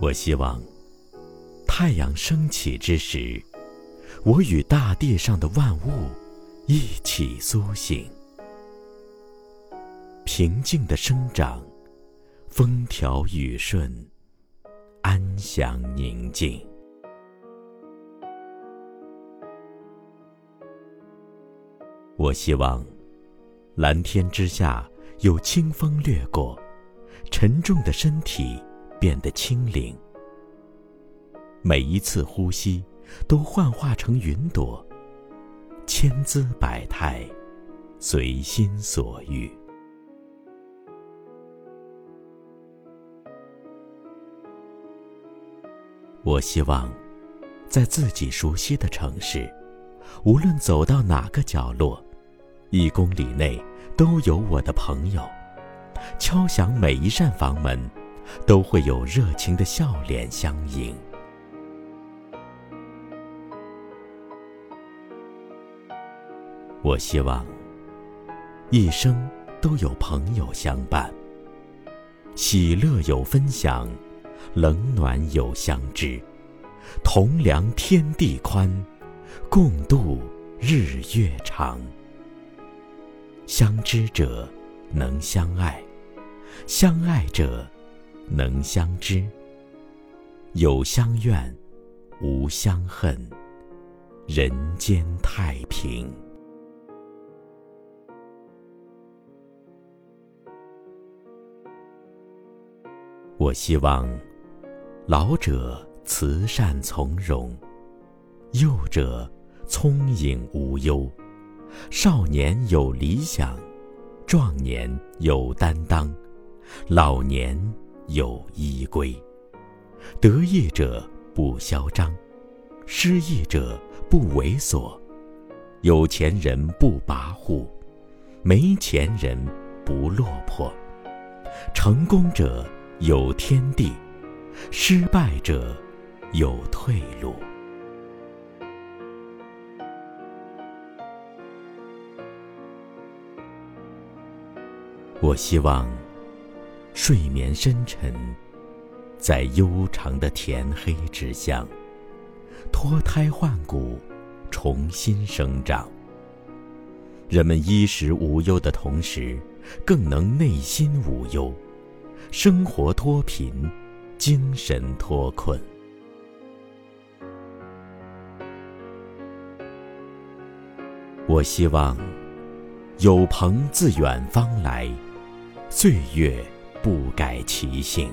我希望太阳升起之时，我与大地上的万物一起苏醒，平静的生长，风调雨顺，安详宁静。我希望蓝天之下有清风掠过，沉重的身体。变得轻灵，每一次呼吸都幻化成云朵，千姿百态，随心所欲。我希望，在自己熟悉的城市，无论走到哪个角落，一公里内都有我的朋友，敲响每一扇房门。都会有热情的笑脸相迎。我希望一生都有朋友相伴，喜乐有分享，冷暖有相知，同量天地宽，共度日月长。相知者能相爱，相爱者。能相知，有相怨，无相恨，人间太平。我希望老者慈善从容，幼者聪颖无忧，少年有理想，壮年有担当，老年。有依归，得意者不嚣张，失意者不猥琐，有钱人不跋扈，没钱人不落魄，成功者有天地，失败者有退路。我希望。睡眠深沉，在悠长的甜黑之乡，脱胎换骨，重新生长。人们衣食无忧的同时，更能内心无忧，生活脱贫，精神脱困。我希望，有朋自远方来，岁月。不改其性，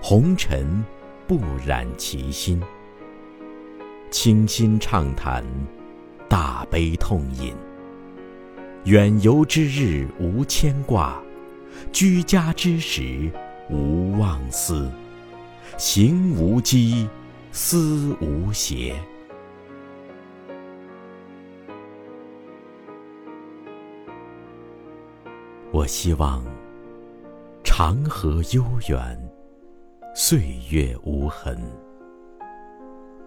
红尘不染其心。清心畅谈，大悲痛饮。远游之日无牵挂，居家之时无忘思。行无羁，思无邪。我希望。长河悠远，岁月无痕，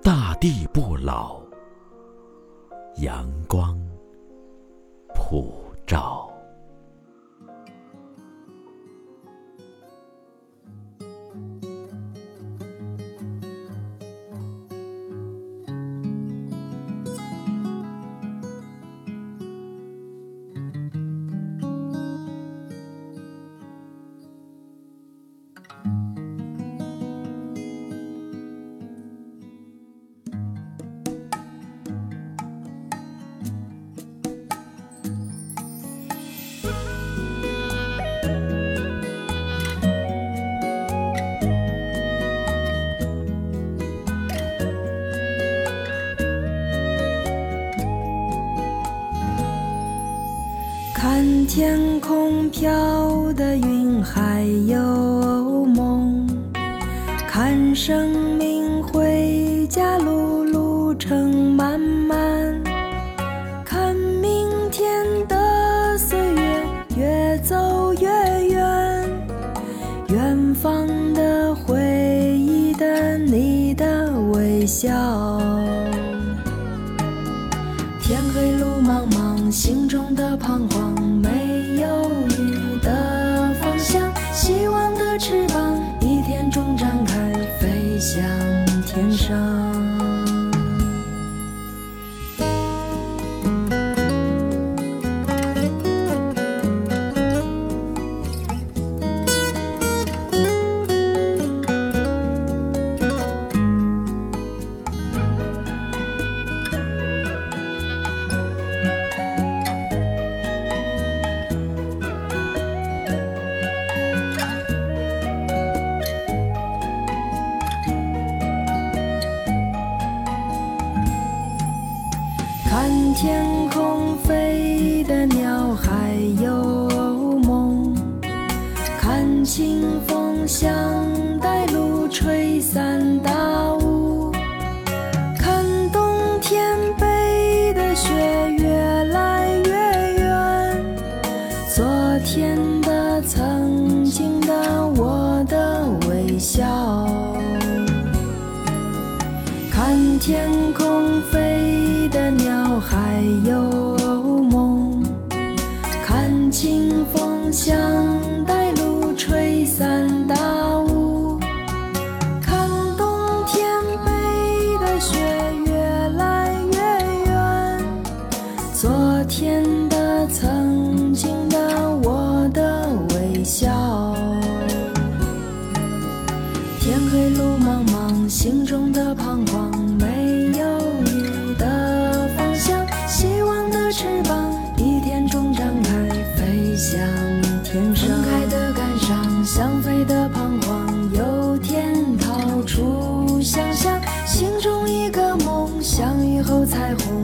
大地不老，阳光普照。看天空飘的云，还有；生命回家路，路程漫漫；看明天的岁月越走越远，远方的回忆的你的微笑。天黑路茫茫，心中的彷徨。希望的翅膀，一天中展开飞。向天上。天空飞的鸟还有梦，看清风像带路吹散大雾，看冬天背的雪越来越远，昨天的、曾经的、我的微笑。看天空飞的鸟还有梦，看清风像带露吹散彩虹